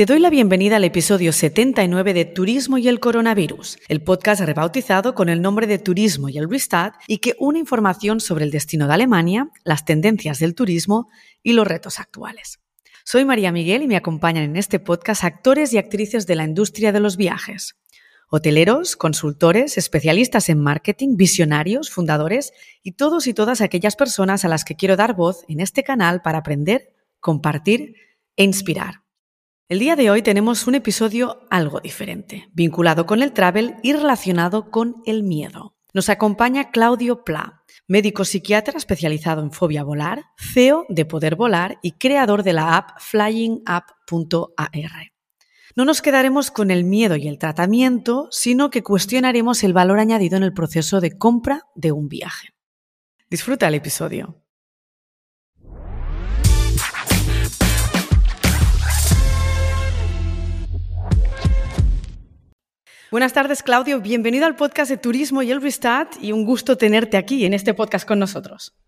Te doy la bienvenida al episodio 79 de Turismo y el Coronavirus, el podcast rebautizado con el nombre de Turismo y el Restart y que une información sobre el destino de Alemania, las tendencias del turismo y los retos actuales. Soy María Miguel y me acompañan en este podcast actores y actrices de la industria de los viajes. Hoteleros, consultores, especialistas en marketing, visionarios, fundadores y todos y todas aquellas personas a las que quiero dar voz en este canal para aprender, compartir e inspirar. El día de hoy tenemos un episodio algo diferente, vinculado con el travel y relacionado con el miedo. Nos acompaña Claudio Pla, médico psiquiatra especializado en fobia volar, CEO de Poder Volar y creador de la app flyingapp.ar. No nos quedaremos con el miedo y el tratamiento, sino que cuestionaremos el valor añadido en el proceso de compra de un viaje. Disfruta el episodio. Buenas tardes, Claudio. Bienvenido al podcast de Turismo y el Restart y un gusto tenerte aquí en este podcast con nosotros.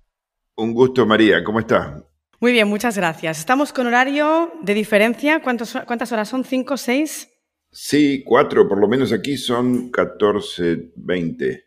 Un gusto, María. ¿Cómo estás? Muy bien, muchas gracias. Estamos con horario de diferencia. ¿Cuántas horas son? ¿Cinco, seis? Sí, cuatro. Por lo menos aquí son 14, 20.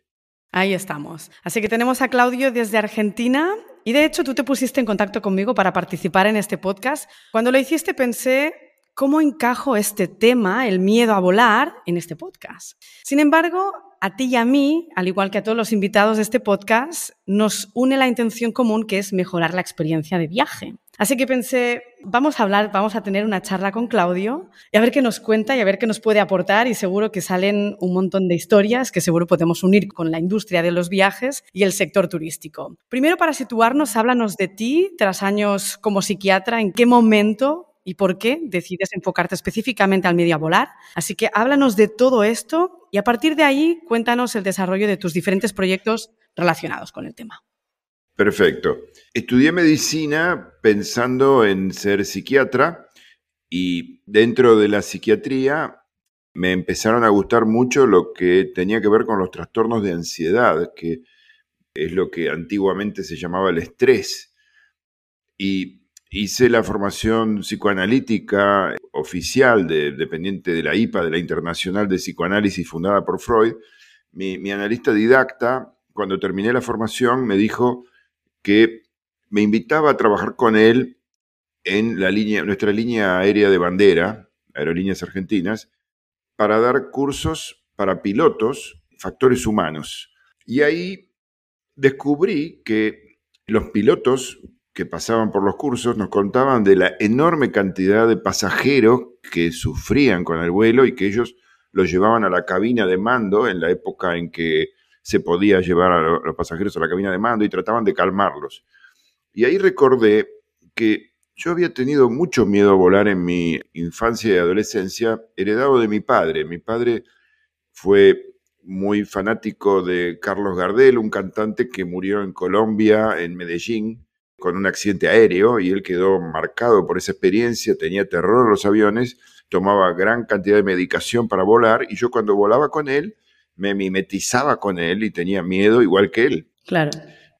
Ahí estamos. Así que tenemos a Claudio desde Argentina. Y de hecho, tú te pusiste en contacto conmigo para participar en este podcast. Cuando lo hiciste pensé, ¿cómo encajo este tema, el miedo a volar, en este podcast? Sin embargo, a ti y a mí, al igual que a todos los invitados de este podcast, nos une la intención común que es mejorar la experiencia de viaje. Así que pensé, vamos a hablar, vamos a tener una charla con Claudio y a ver qué nos cuenta y a ver qué nos puede aportar y seguro que salen un montón de historias que seguro podemos unir con la industria de los viajes y el sector turístico. Primero, para situarnos, háblanos de ti, tras años como psiquiatra, en qué momento y por qué decides enfocarte específicamente al medio volar. Así que háblanos de todo esto y a partir de ahí cuéntanos el desarrollo de tus diferentes proyectos relacionados con el tema. Perfecto. Estudié medicina pensando en ser psiquiatra y dentro de la psiquiatría me empezaron a gustar mucho lo que tenía que ver con los trastornos de ansiedad, que es lo que antiguamente se llamaba el estrés. Y Hice la formación psicoanalítica oficial de, dependiente de la IPA, de la Internacional de Psicoanálisis fundada por Freud. Mi, analista didacta, cuando terminé la formación, me dijo que me invitaba a trabajar con él en la línea, nuestra línea aérea de bandera, Aerolíneas Argentinas, para dar cursos para pilotos, factores humanos. Y ahí descubrí que los pilotos que pasaban por los cursos nos contaban de la enorme cantidad de pasajeros que sufrían con el vuelo y que ellos los llevaban a la cabina de mando en la época en que se podía llevar a los pasajeros a la cabina de mando y trataban de calmarlos. Y ahí recordé que yo había tenido mucho miedo a volar en mi infancia y adolescencia, heredado de mi padre. Mi padre fue muy fanático de Carlos Gardel, un cantante que murió en Colombia, en Medellín, con un accidente aéreo y él quedó marcado por esa experiencia, tenía terror a los aviones, tomaba gran cantidad de medicación para volar y yo cuando volaba con él me mimetizaba con él y tenía miedo igual que él. Claro.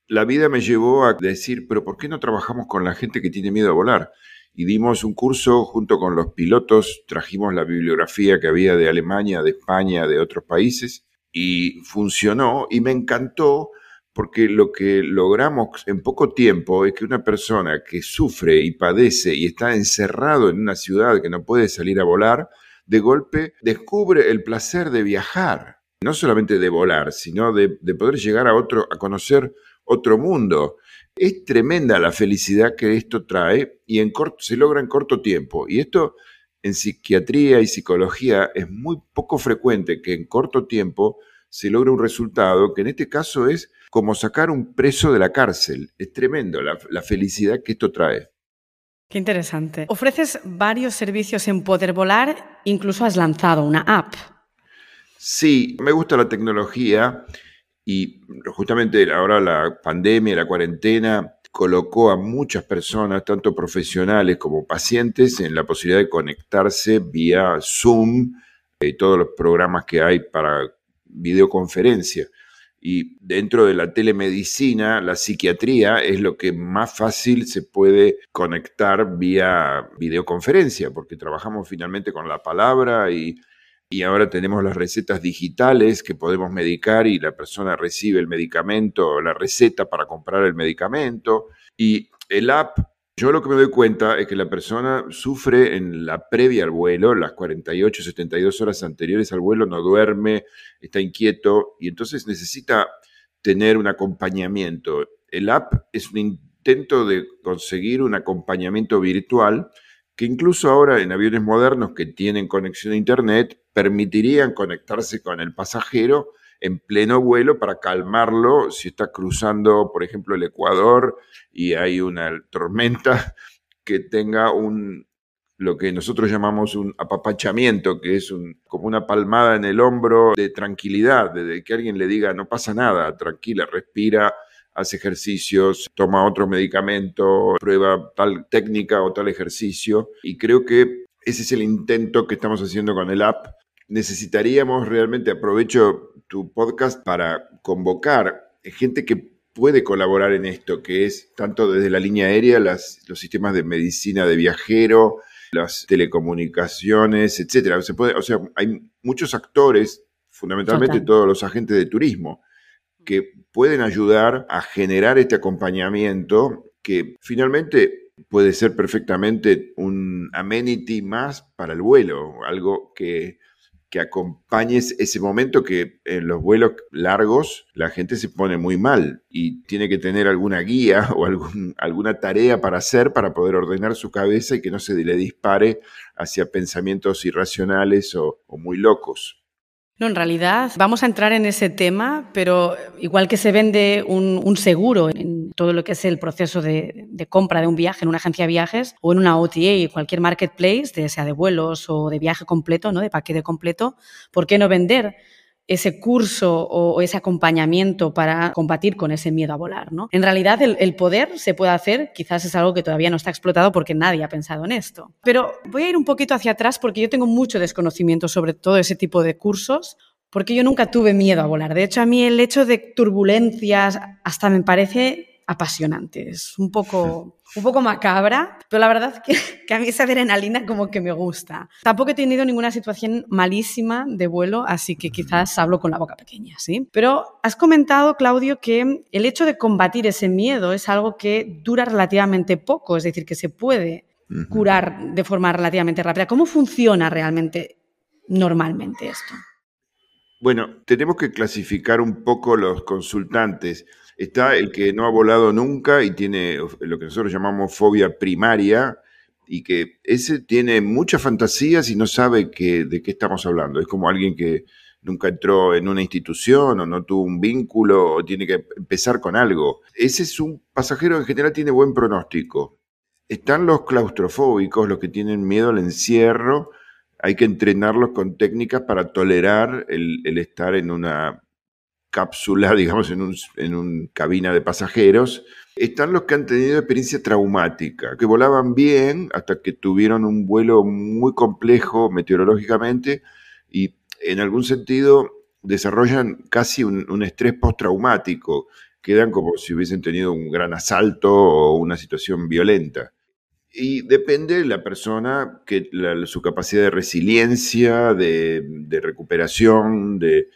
La vida me llevó a decir, pero ¿por qué no trabajamos con la gente que tiene miedo a volar? Y dimos un curso junto con los pilotos, trajimos la bibliografía que había de Alemania, de España, de otros países, y funcionó y me encantó porque lo que logramos en poco tiempo es que una persona que sufre y padece y está encerrado en una ciudad que no puede salir a volar, de golpe descubre el placer de viajar, no solamente de volar, sino de, poder llegar a otro, a conocer otro mundo. Es tremenda la felicidad que esto trae y en corto, se logra en corto tiempo. Y esto en psiquiatría y psicología es muy poco frecuente que en corto tiempo se logre un resultado que en este caso es como sacar un preso de la cárcel. Es tremendo la, felicidad que esto trae. Qué interesante. Ofreces varios servicios en Poder Volar, incluso has lanzado una app. Sí, me gusta la tecnología y justamente ahora la pandemia, la cuarentena, colocó a muchas personas, tanto profesionales como pacientes, en la posibilidad de conectarse vía Zoom y todos los programas que hay para videoconferencia Y dentro de la telemedicina, la psiquiatría es lo que más fácil se puede conectar vía videoconferencia, porque trabajamos finalmente con la palabra y, y ahora tenemos las recetas digitales que podemos medicar y la persona recibe el medicamento, la receta para comprar el medicamento. Y el app yo lo que me doy cuenta es que la persona sufre en la previa al vuelo, las 48, 72 horas anteriores al vuelo, no duerme, está inquieto y entonces necesita tener un acompañamiento. El app es un intento de conseguir un acompañamiento virtual que incluso ahora en aviones modernos que tienen conexión a Internet permitirían conectarse con el pasajero en pleno vuelo para calmarlo si está cruzando, por ejemplo, el Ecuador y hay una tormenta que tenga un lo que nosotros llamamos un apapachamiento, que es un, como una palmada en el hombro de tranquilidad, de que alguien le diga no pasa nada, tranquila, respira, hace ejercicios, toma otro medicamento, prueba tal técnica o tal ejercicio. Y creo que ese es el intento que estamos haciendo con el app. Necesitaríamos realmente, aprovecho tu podcast para convocar gente que puede colaborar en esto, que es tanto desde la línea aérea, los sistemas de medicina de viajero, las telecomunicaciones, etcétera. Se puede, o sea, hay muchos actores, fundamentalmente todos los agentes de turismo, que pueden ayudar a generar este acompañamiento que finalmente puede ser perfectamente un amenity más para el vuelo, algo que que acompañes ese momento que en los vuelos largos la gente se pone muy mal y tiene que tener alguna guía o algún, alguna tarea para hacer para poder ordenar su cabeza y que no se le dispare hacia pensamientos irracionales o, o muy locos. No, en realidad vamos a entrar en ese tema, pero igual que se vende un, seguro en todo lo que es el proceso de, compra de un viaje en una agencia de viajes o en una OTA, cualquier marketplace, sea de vuelos o de viaje completo, ¿no? de paquete completo, ¿por qué no vender ese curso o, ese acompañamiento para combatir con ese miedo a volar. ¿no? En realidad el, poder se puede hacer, quizás es algo que todavía no está explotado porque nadie ha pensado en esto. Pero voy a ir un poquito hacia atrás porque yo tengo mucho desconocimiento sobre todo ese tipo de cursos. Porque yo nunca tuve miedo a volar. De hecho, a mí el hecho de turbulencias hasta me parece apasionante. Es un poco, un poco macabra, pero la verdad que, que a mí esa adrenalina como que me gusta. Tampoco he tenido ninguna situación malísima de vuelo, así que quizás hablo con la boca pequeña, ¿sí? Pero has comentado, Claudio, que el hecho de combatir ese miedo es algo que dura relativamente poco, es decir, que se puede curar de forma relativamente rápida. ¿Cómo funciona realmente normalmente esto? Bueno, tenemos que clasificar un poco los consultantes. Está el que no ha volado nunca y tiene lo que nosotros llamamos fobia primaria y que ese tiene muchas fantasías y no sabe de qué estamos hablando. Es como alguien que nunca entró en una institución o no tuvo un vínculo o tiene que empezar con algo. Ese es un pasajero en general tiene buen pronóstico. Están los claustrofóbicos, los que tienen miedo al encierro. Hay que entrenarlos con técnicas para tolerar el estar en una cápsula, digamos, en una en un cabina de pasajeros. Están los que han tenido experiencia traumática, que volaban bien hasta que tuvieron un vuelo muy complejo meteorológicamente y en algún sentido desarrollan casi un, un estrés postraumático, quedan como si hubiesen tenido un gran asalto o una situación violenta. Y depende de la persona, que su capacidad de resiliencia, de recuperación, de,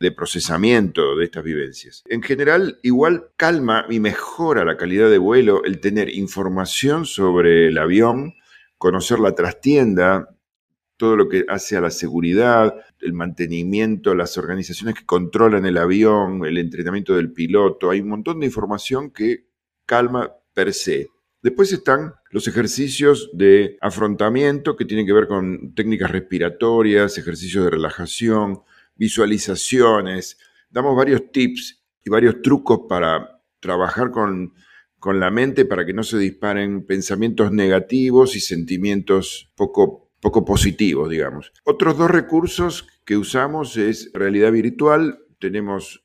de procesamiento de estas vivencias. En general, igual calma y mejora la calidad de vuelo el tener información sobre el avión, conocer la trastienda, todo lo que hace a la seguridad, el mantenimiento, las organizaciones que controlan el avión, el entrenamiento del piloto. Hay un montón de información que calma per se. Después están los ejercicios de afrontamiento que tienen que ver con técnicas respiratorias, ejercicios de relajación, visualizaciones, damos varios tips y varios trucos para trabajar con, la mente para que no se disparen pensamientos negativos y sentimientos poco, poco positivos, digamos. Otros dos recursos que usamos es realidad virtual. Tenemos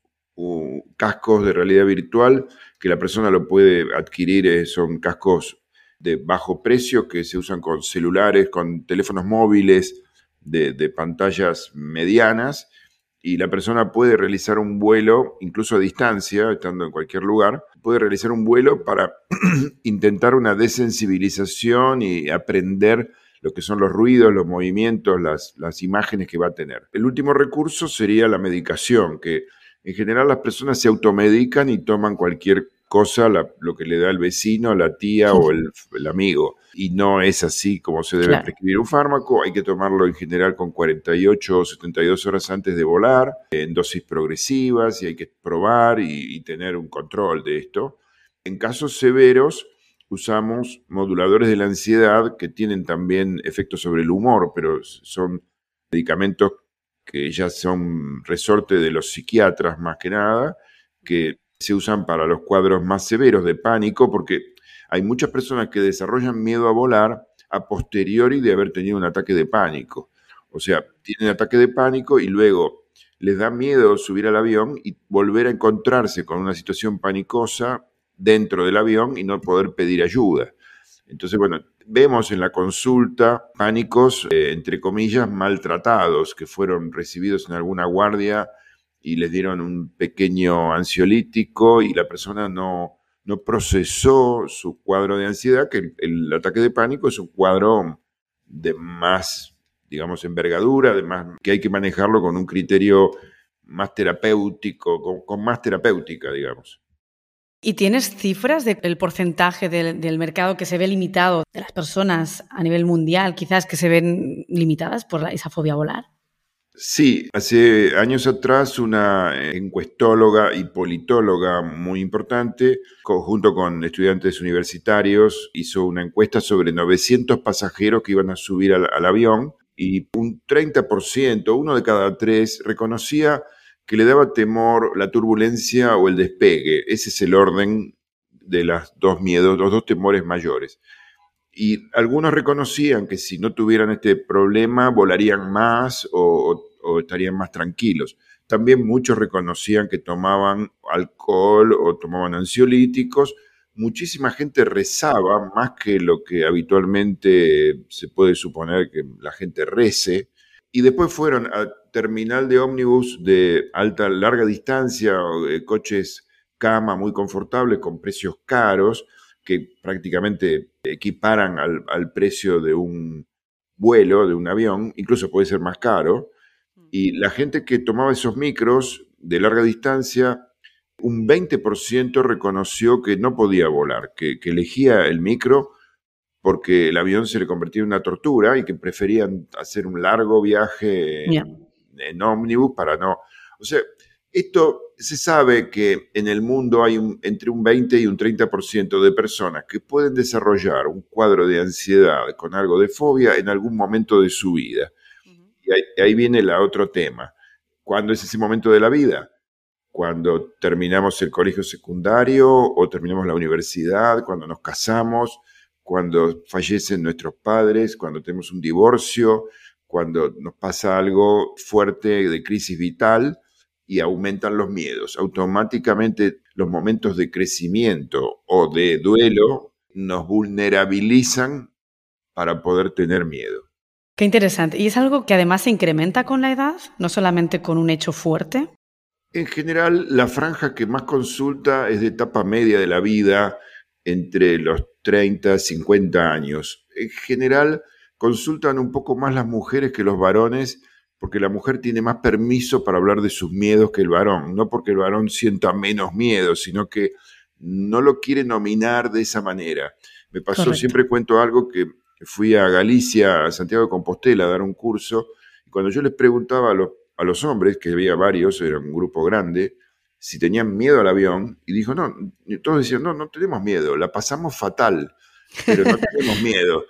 cascos de realidad virtual que la persona lo puede adquirir, eh, son cascos de bajo precio que se usan con celulares, con teléfonos móviles de pantallas medianas y la persona puede realizar un vuelo, incluso a distancia, estando en cualquier lugar, puede realizar un vuelo para intentar una desensibilización y aprender lo que son los ruidos, los movimientos, las, las imágenes que va a tener. El último recurso sería la medicación, que en general las personas se automedican y toman cualquier cosa, lo que le da el vecino, la tía o el, amigo. Y no es así como se debe prescribir un fármaco. Hay que tomarlo en general con 48 o 72 horas antes de volar, en dosis progresivas, y hay que probar y, y tener un control de esto. En casos severos, usamos moduladores de la ansiedad que tienen también efectos sobre el humor, pero son medicamentos que ya son resorte de los psiquiatras más que nada, que se usan para los cuadros más severos de pánico, porque hay muchas personas que desarrollan miedo a volar a posteriori de haber tenido un ataque de pánico. O sea, tienen ataque de pánico y luego les da miedo subir al avión y volver a encontrarse con una situación panicosa dentro del avión y no poder pedir ayuda. Entonces, bueno, vemos en la consulta pánicos, eh, entre comillas, maltratados, que fueron recibidos en alguna guardia y les dieron un pequeño ansiolítico y la persona no, no procesó su cuadro de ansiedad, que el, ataque de pánico es un cuadro de más, digamos, envergadura, de más, que hay que manejarlo con un criterio más terapéutico, con más terapéutica, digamos. ¿Y tienes cifras del porcentaje del, mercado que se ve limitado, de las personas a nivel mundial, quizás que se ven limitadas por esa fobia volar? Sí, hace años atrás una encuestóloga y politóloga muy importante, junto con estudiantes universitarios, hizo una encuesta sobre 900 pasajeros que iban a subir al avión y un 30%, uno de cada tres, reconocía que le daba temor la turbulencia o el despegue. Ese es el orden de los dos miedos, los dos temores mayores. Y algunos reconocían que si no tuvieran este problema volarían más o, estarían más tranquilos. También muchos reconocían que tomaban alcohol o tomaban ansiolíticos. Muchísima gente rezaba más que lo que habitualmente se puede suponer que la gente rece. Y después fueron a terminal de ómnibus de alta, larga distancia, coches cama muy confortables con precios caros que prácticamente equiparan al, precio de un vuelo, de un avión, incluso puede ser más caro. Y la gente que tomaba esos micros de larga distancia, un 20% reconoció que no podía volar, que, elegía el micro porque el avión se le convertía en una tortura y que preferían hacer un largo viaje en ómnibus para no... O sea, esto se sabe que en el mundo hay entre un 20 y un 30% de personas que pueden desarrollar un cuadro de ansiedad con algo de fobia en algún momento de su vida. Y ahí, viene el otro tema. ¿Cuándo es ese momento de la vida? Cuando terminamos el colegio secundario o terminamos la universidad, cuando nos casamos, cuando fallecen nuestros padres, cuando tenemos un divorcio, cuando nos pasa algo fuerte de crisis vital y aumentan los miedos. Automáticamente los momentos de crecimiento o de duelo nos vulnerabilizan para poder tener miedo. Qué interesante. ¿Y es algo que además se incrementa con la edad, no solamente con un hecho fuerte? En general, la franja que más consulta es de etapa media de la vida, entre los 30 y 50 años. En general, consultan un poco más las mujeres que los varones, porque la mujer tiene más permiso para hablar de sus miedos que el varón, no porque el varón sienta menos miedo, sino que no lo quiere nominar de esa manera. Me pasó, siempre cuento algo que fui a Galicia, a Santiago de Compostela, a dar un curso, y cuando yo les preguntaba a los, a los hombres, que había varios, era un grupo grande, si tenían miedo al avión, y dijo, no, todos decían, no, no tenemos miedo, la pasamos fatal, pero no tenemos miedo.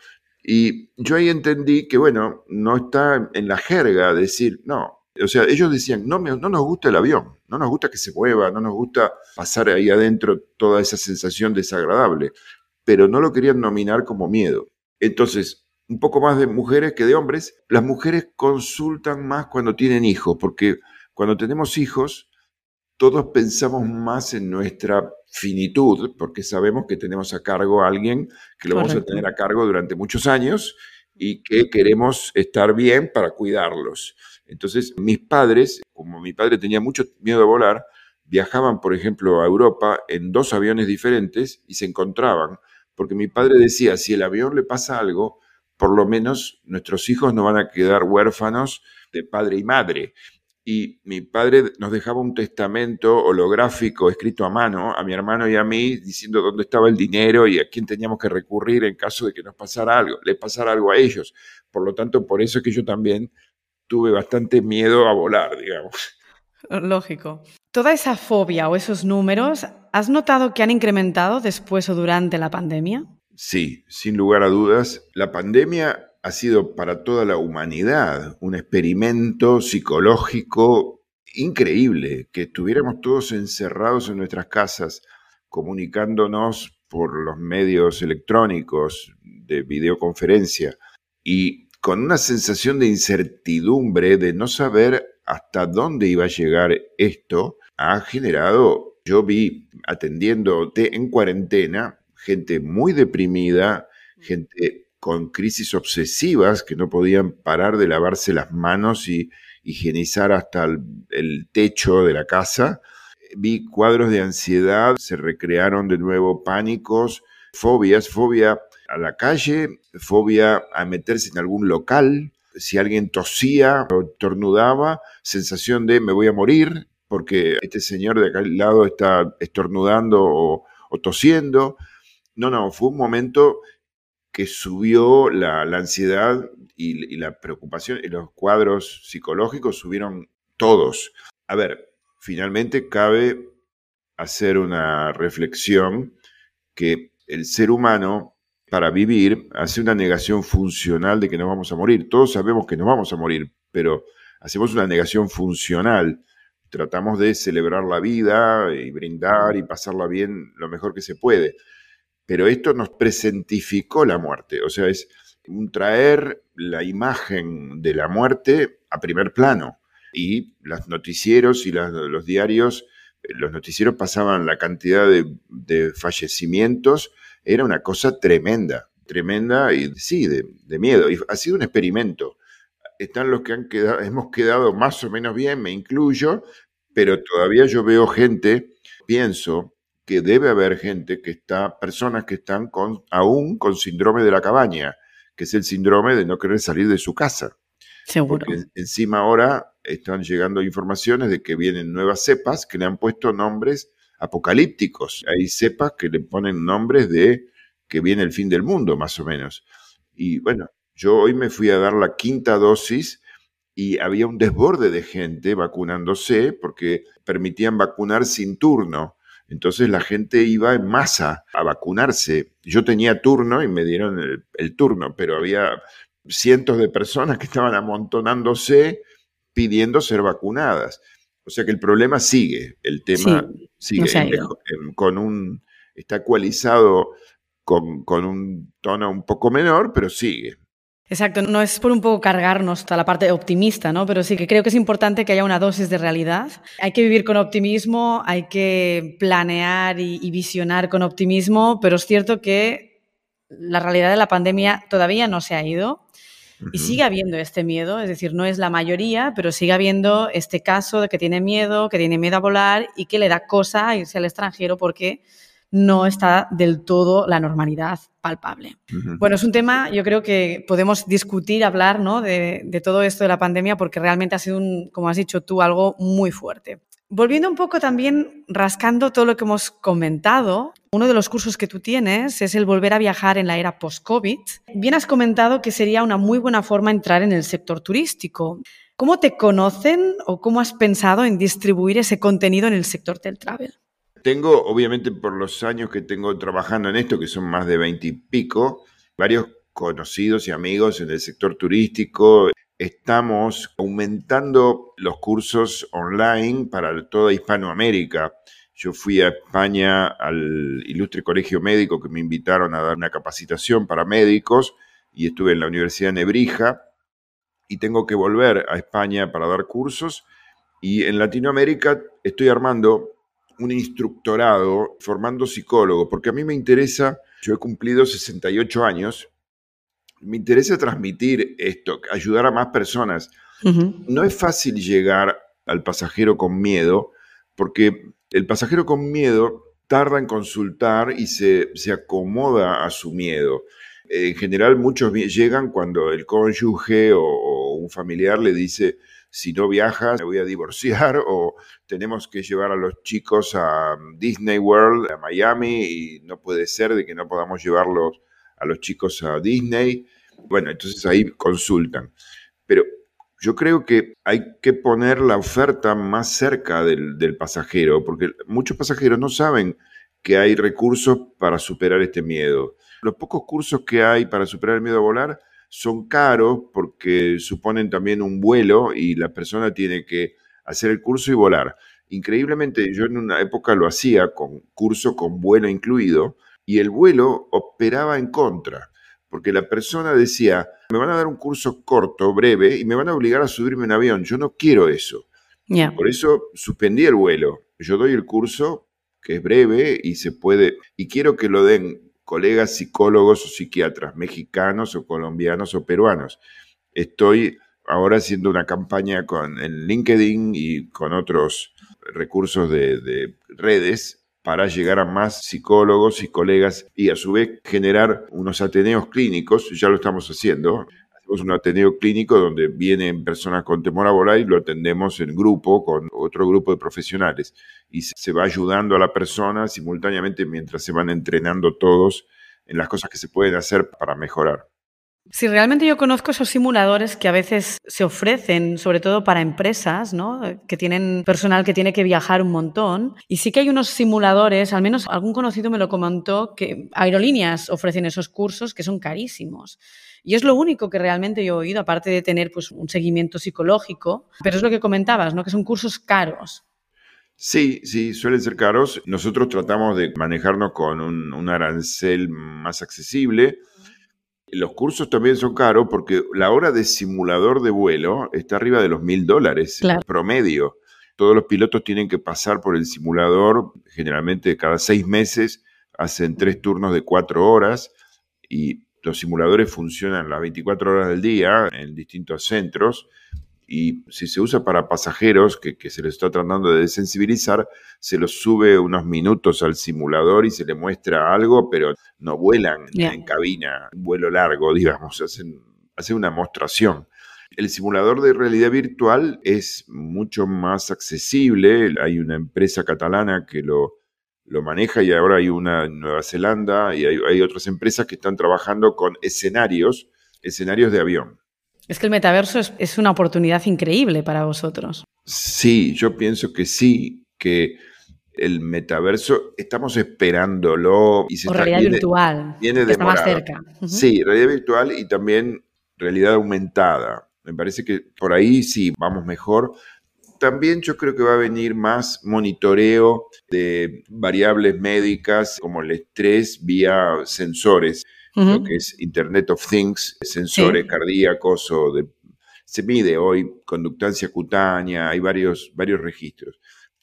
Y yo ahí entendí que, bueno, no está en la jerga decir, no. O sea, ellos decían, no, no nos gusta el avión, no nos gusta que se mueva, no nos gusta pasar ahí adentro toda esa sensación desagradable, pero no lo querían nominar como miedo. Entonces, un poco más de mujeres que de hombres, las mujeres consultan más cuando tienen hijos, porque cuando tenemos hijos, todos pensamos más en nuestra finitud, porque sabemos que tenemos a cargo a alguien que lo vamos a tener a cargo durante muchos años y que queremos estar bien para cuidarlos. Entonces, mis padres, como mi padre tenía mucho miedo a volar, viajaban, por ejemplo, a Europa en dos aviones diferentes y se encontraban, porque mi padre decía, si el avión le pasa algo, por lo menos nuestros hijos no van a quedar huérfanos de padre y madre. Y mi padre nos dejaba un testamento holográfico escrito a mano a mi hermano y a mí diciendo dónde estaba el dinero y a quién teníamos que recurrir en caso de que nos pasara algo, le pasara algo a ellos. Por lo tanto, por eso es que yo también tuve bastante miedo a volar, digamos. Lógico. Toda esa fobia o esos números, ¿has notado que han incrementado después o durante la pandemia? Sí, sin lugar a dudas. La pandemia ha sido para toda la humanidad un experimento psicológico increíble, que estuviéramos todos encerrados en nuestras casas, comunicándonos por los medios electrónicos de videoconferencia y con una sensación de incertidumbre, de no saber hasta dónde iba a llegar esto, ha generado, yo vi atendiendo en cuarentena, gente muy deprimida, gente con crisis obsesivas que no podían parar de lavarse las manos y higienizar hasta el, techo de la casa. Vi cuadros de ansiedad, se recrearon de nuevo pánicos, fobias, fobia a la calle, fobia a meterse en algún local, si alguien tosía o tornudaba, sensación de me voy a morir porque este señor de al lado está estornudando o, tosiendo. No, no, fue un momento que subió la, ansiedad y, y, la preocupación, y los cuadros psicológicos subieron todos. A ver, finalmente cabe hacer una reflexión que el ser humano para vivir hace una negación funcional de que nos vamos a morir. Todos sabemos que nos vamos a morir, pero hacemos una negación funcional. Tratamos de celebrar la vida y brindar y pasarla bien lo mejor que se puede. Pero esto nos presentificó la muerte, o sea, es un traer la imagen de la muerte a primer plano. Y los noticieros y los diarios, los noticieros pasaban la cantidad de, de fallecimientos era una cosa tremenda, tremenda y sí, de, miedo. Y ha sido un experimento. Están los que han quedado, hemos quedado más o menos bien, me incluyo, pero todavía yo veo gente, pienso que debe haber gente que está, personas que están con, aún con síndrome de la cabaña, que es el síndrome de no querer salir de su casa. Seguro. Porque encima ahora están llegando informaciones de que vienen nuevas cepas que le han puesto nombres apocalípticos. Hay cepas que le ponen nombres de que viene el fin del mundo, más o menos. Y bueno, yo hoy me fui a dar la quinta dosis y había un desborde de gente vacunándose porque permitían vacunar sin turno. Entonces la gente iba en masa a vacunarse. Yo tenía turno y me dieron el, turno, pero había cientos de personas que estaban amontonándose pidiendo ser vacunadas. O sea que el problema sigue, el tema sigue con un, está ecualizado con, con, un tono un poco menor, pero sigue. Exacto, no es por un poco cargarnos toda la parte optimista, ¿no? Pero sí que creo que es importante que haya una dosis de realidad. Hay que vivir con optimismo, hay que planear y visionar con optimismo, pero es cierto que la realidad de la pandemia todavía no se ha ido y sigue habiendo este miedo, es decir, no es la mayoría, pero sigue habiendo este caso de que tiene miedo, que tiene miedo a volar y que le da cosa irse al extranjero porque no está del todo la normalidad palpable. Bueno, es un tema, yo creo que podemos discutir, hablar ¿no? de, de, todo esto de la pandemia porque realmente ha sido, un, como has dicho tú, algo muy fuerte. Volviendo un poco también, rascando todo lo que hemos comentado, uno de los cursos que tú tienes es el volver a viajar en la era post-COVID. Bien has comentado que sería una muy buena forma entrar en el sector turístico. ¿Cómo te conocen o cómo has pensado en distribuir ese contenido en el sector del travel? Tengo, obviamente, por los años que tengo trabajando en esto, que son más de veinte y pico, varios conocidos y amigos en el sector turístico estamos aumentando los cursos online para toda Hispanoamérica. Yo fui a España al Ilustre Colegio Médico que me invitaron a dar una capacitación para médicos y estuve en la Universidad de Nebrija y tengo que volver a España para dar cursos y en Latinoamérica estoy armando un instructorado formando psicólogos porque a mí me interesa, yo he cumplido 68 años me interesa transmitir esto, ayudar a más personas. No es fácil llegar al pasajero con miedo, porque el pasajero con miedo tarda en consultar y se, se acomoda a su miedo. En general, muchos llegan cuando el cónyuge o, un familiar le dice, si no viajas, me voy a divorciar o tenemos que llevar a los chicos a Disney World, a Miami, y no puede ser de que no podamos llevarlos a los chicos a Disney. Bueno, entonces ahí consultan. Pero yo creo que hay que poner la oferta más cerca del, del pasajero, porque muchos pasajeros no saben que hay recursos para superar este miedo. Los pocos cursos que hay para superar el miedo a volar son caros porque suponen también un vuelo y la persona tiene que hacer el curso y volar. Increíblemente, yo en una época lo hacía con curso con vuelo incluido y el vuelo operaba en contra, porque la persona decía, me van a dar un curso corto, breve, y me van a obligar a subirme en avión. Yo no quiero eso. Por eso suspendí el vuelo. Yo doy el curso, que es breve y se puede, y quiero que lo den colegas psicólogos o psiquiatras, mexicanos o colombianos o peruanos. Estoy ahora haciendo una campaña con en LinkedIn y con otros recursos de, redes para llegar a más psicólogos y colegas y a su vez generar unos ateneos clínicos, ya lo estamos haciendo, hacemos un ateneo clínico donde vienen personas con temor a volar y lo atendemos en grupo con otro grupo de profesionales y se va ayudando a la persona simultáneamente mientras se van entrenando todos en las cosas que se pueden hacer para mejorar. Si realmente yo conozco esos simuladores que a veces se ofrecen, sobre todo para empresas, ¿no? que tienen personal que tiene que viajar un montón. Y sí que hay unos simuladores, al menos algún conocido me lo comentó, que aerolíneas ofrecen esos cursos que son carísimos. Y es lo único que realmente yo he oído, aparte de tener pues, un seguimiento psicológico. Pero es lo que comentabas, ¿no? que son cursos caros. Sí, sí, suelen ser caros. Nosotros tratamos de manejarnos con un, arancel más accesible. Los cursos también son caros porque la hora de simulador de vuelo está arriba de los mil dólares promedio. Todos los pilotos tienen que pasar por el simulador, generalmente cada seis meses, hacen tres turnos de cuatro horas y los simuladores funcionan las 24 horas del día en distintos centros y si se usa para pasajeros que, se les está tratando de desensibilizar, se los sube unos minutos al simulador y se le muestra algo, pero no vuelan en cabina, vuelo largo, digamos, hacen, hacen una mostración. El simulador de realidad virtual es mucho más accesible. Hay una empresa catalana que lo, lo maneja y ahora hay una en Nueva Zelanda y hay, hay otras empresas que están trabajando con escenarios, escenarios de avión. Es que el metaverso es, una oportunidad increíble para vosotros. Sí, yo pienso que sí, que el metaverso estamos esperándolo y se o realidad virtual viene está más cerca sí realidad virtual y también realidad aumentada me parece que por ahí sí vamos mejor también yo creo que va a venir más monitoreo de variables médicas como el estrés vía sensores lo que es Internet of Things, sensores cardíacos o de... Se mide hoy conductancia cutánea, hay varios, varios registros.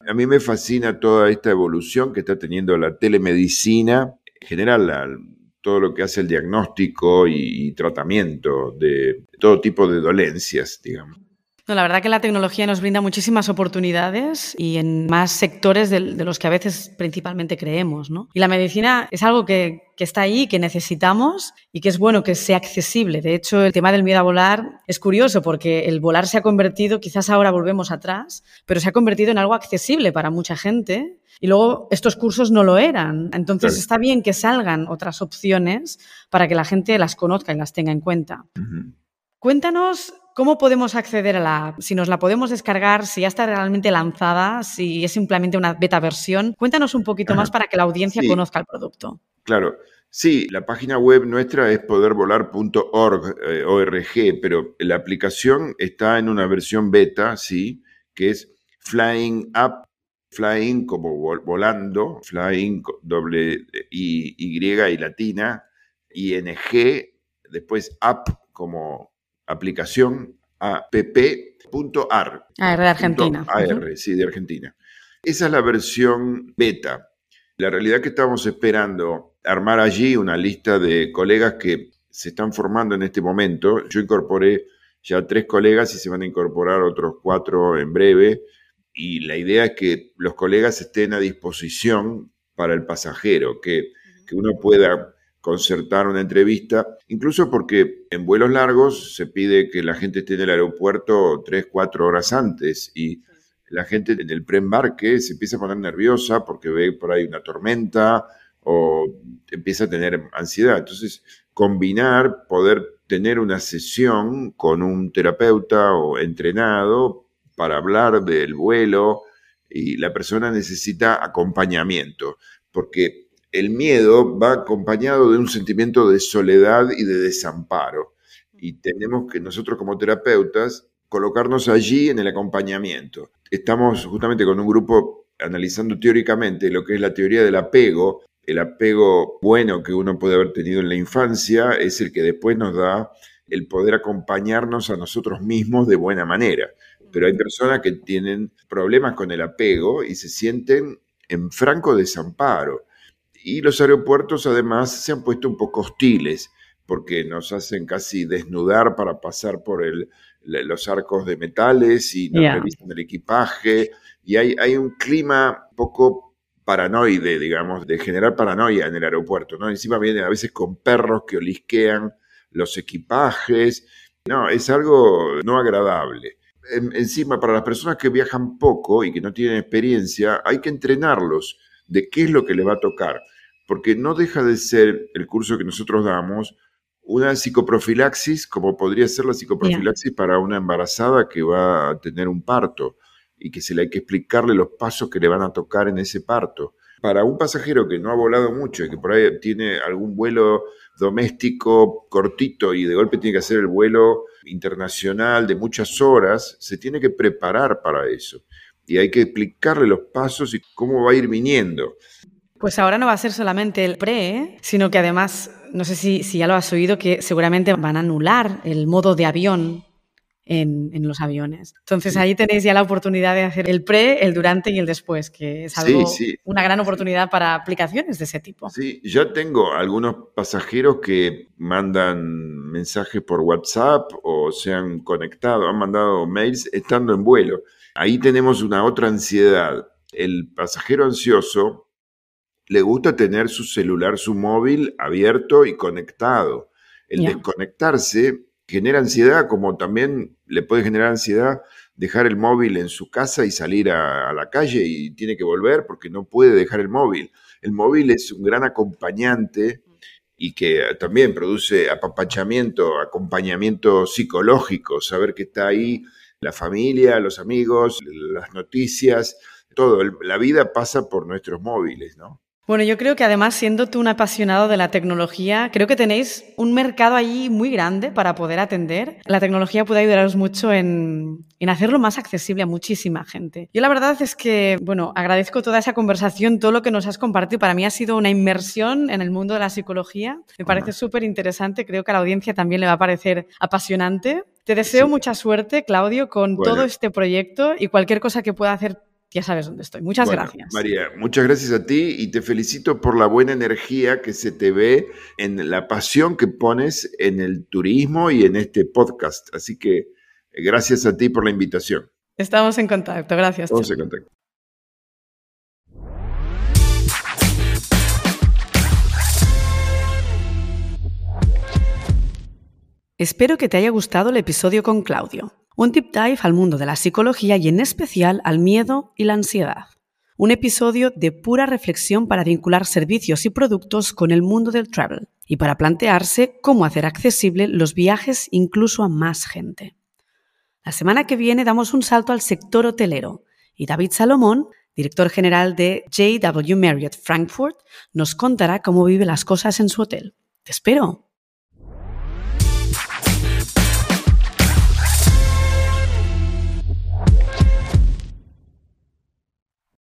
A mí me fascina toda esta evolución que está teniendo la telemedicina, en general todo lo que hace el diagnóstico y tratamiento de todo tipo de dolencias, digamos la verdad que la tecnología nos brinda muchísimas oportunidades y en más sectores de, los que a veces principalmente creemos. ¿no? Y la medicina es algo que, que, está ahí, que necesitamos y que es bueno que sea accesible. De hecho, el tema del miedo a volar es curioso porque el volar se ha convertido, quizás ahora volvemos atrás, pero se ha convertido en algo accesible para mucha gente. Y luego estos cursos no lo eran. Entonces está bien que salgan otras opciones para que la gente las conozca y las tenga en cuenta. Cuéntanos ¿Cómo podemos acceder a la app? Si nos la podemos descargar, si ya está realmente lanzada, si es simplemente una beta versión. Cuéntanos un poquito más para que la audiencia conozca el producto. Claro. Sí, la página web nuestra es podervolar.org, eh, pero la aplicación está en una versión beta, sí, que es Flying App, Flying como volando, Flying doble y, y, y latina, ING, después App como aplicación app.ar. AR de Argentina. AR, sí, de Argentina. Esa es la versión beta. La realidad que estamos esperando armar allí una lista de colegas que se están formando en este momento. Yo incorporé ya tres colegas y se van a incorporar otros cuatro en breve. Y la idea es que los colegas estén a disposición para el pasajero, que, que uno pueda concertar una entrevista, incluso porque en vuelos largos se pide que la gente esté en el aeropuerto tres, cuatro horas antes y la gente en el preembarque se empieza a poner nerviosa porque ve por ahí una tormenta o empieza a tener ansiedad. Entonces, combinar, poder tener una sesión con un terapeuta o entrenado para hablar del vuelo y la persona necesita acompañamiento, porque el miedo va acompañado de un sentimiento de soledad y de desamparo. Y tenemos que nosotros como terapeutas colocarnos allí en el acompañamiento. Estamos justamente con un grupo analizando teóricamente lo que es la teoría del apego. El apego bueno que uno puede haber tenido en la infancia es el que después nos da el poder acompañarnos a nosotros mismos de buena manera. Pero hay personas que tienen problemas con el apego y se sienten en franco desamparo. Y los aeropuertos además se han puesto un poco hostiles porque nos hacen casi desnudar para pasar por el, los arcos de metales y nos revisan el equipaje. Y hay, hay un clima un poco paranoide, digamos, de generar paranoia en el aeropuerto, ¿no? Encima vienen a veces con perros que olisquean los equipajes. No, es algo no agradable. encima, para las personas que viajan poco y que no tienen experiencia, hay que entrenarlos de qué es lo que le va a tocar, porque no deja de ser el curso que nosotros damos una psicoprofilaxis, como podría ser la psicoprofilaxis para una embarazada que va a tener un parto y que se le hay que explicarle los pasos que le van a tocar en ese parto. Para un pasajero que no ha volado mucho y que por ahí tiene algún vuelo doméstico cortito y de golpe tiene que hacer el vuelo internacional de muchas horas, se tiene que preparar para eso. Y hay que explicarle los pasos y cómo va a ir viniendo. Pues ahora no va a ser solamente el pre, sino que además, no sé si, ya lo has oído, que seguramente van a anular el modo de avión en, los aviones. Entonces ahí tenéis ya la oportunidad de hacer el pre, el durante y el después, que es algo, una gran oportunidad para aplicaciones de ese tipo. Sí, yo tengo algunos pasajeros que mandan mensajes por WhatsApp o se han conectado, han mandado mails estando en vuelo. Ahí tenemos una otra ansiedad. El pasajero ansioso le gusta tener su celular, su móvil abierto y conectado. El desconectarse genera ansiedad, como también le puede generar ansiedad dejar el móvil en su casa y salir a, la calle y tiene que volver porque no puede dejar el móvil. El móvil es un gran acompañante y que también produce apapachamiento, acompañamiento psicológico, saber que está ahí la familia, los amigos, las noticias, todo. La vida pasa por nuestros móviles, ¿no? Bueno, yo creo que además, siendo tú un apasionado de la tecnología, creo que tenéis un mercado allí muy grande para poder atender. La tecnología puede ayudaros mucho en, hacerlo más accesible a muchísima gente. Yo la verdad es que, bueno, agradezco toda esa conversación, todo lo que nos has compartido. Para mí ha sido una inmersión en el mundo de la psicología. Me parece súper interesante. Creo que a la audiencia también le va a parecer apasionante. Te deseo mucha suerte, Claudio, con todo este proyecto y cualquier cosa que pueda hacer ya sabes dónde estoy. Muchas gracias. María, muchas gracias a ti y te felicito por la buena energía que se te ve en la pasión que pones en el turismo y en este podcast. Así que eh, gracias a ti por la invitación. Estamos en contacto, gracias. Estamos en contacto. Espero que te haya gustado el episodio con Claudio. Un deep dive al mundo de la psicología y en especial al miedo y la ansiedad. Un episodio de pura reflexión para vincular servicios y productos con el mundo del travel y para plantearse cómo hacer accesible los viajes incluso a más gente. La semana que viene damos un salto al sector hotelero y David Salomón, director general de JW Marriott Frankfurt, nos contará cómo vive las cosas en su hotel. Te espero.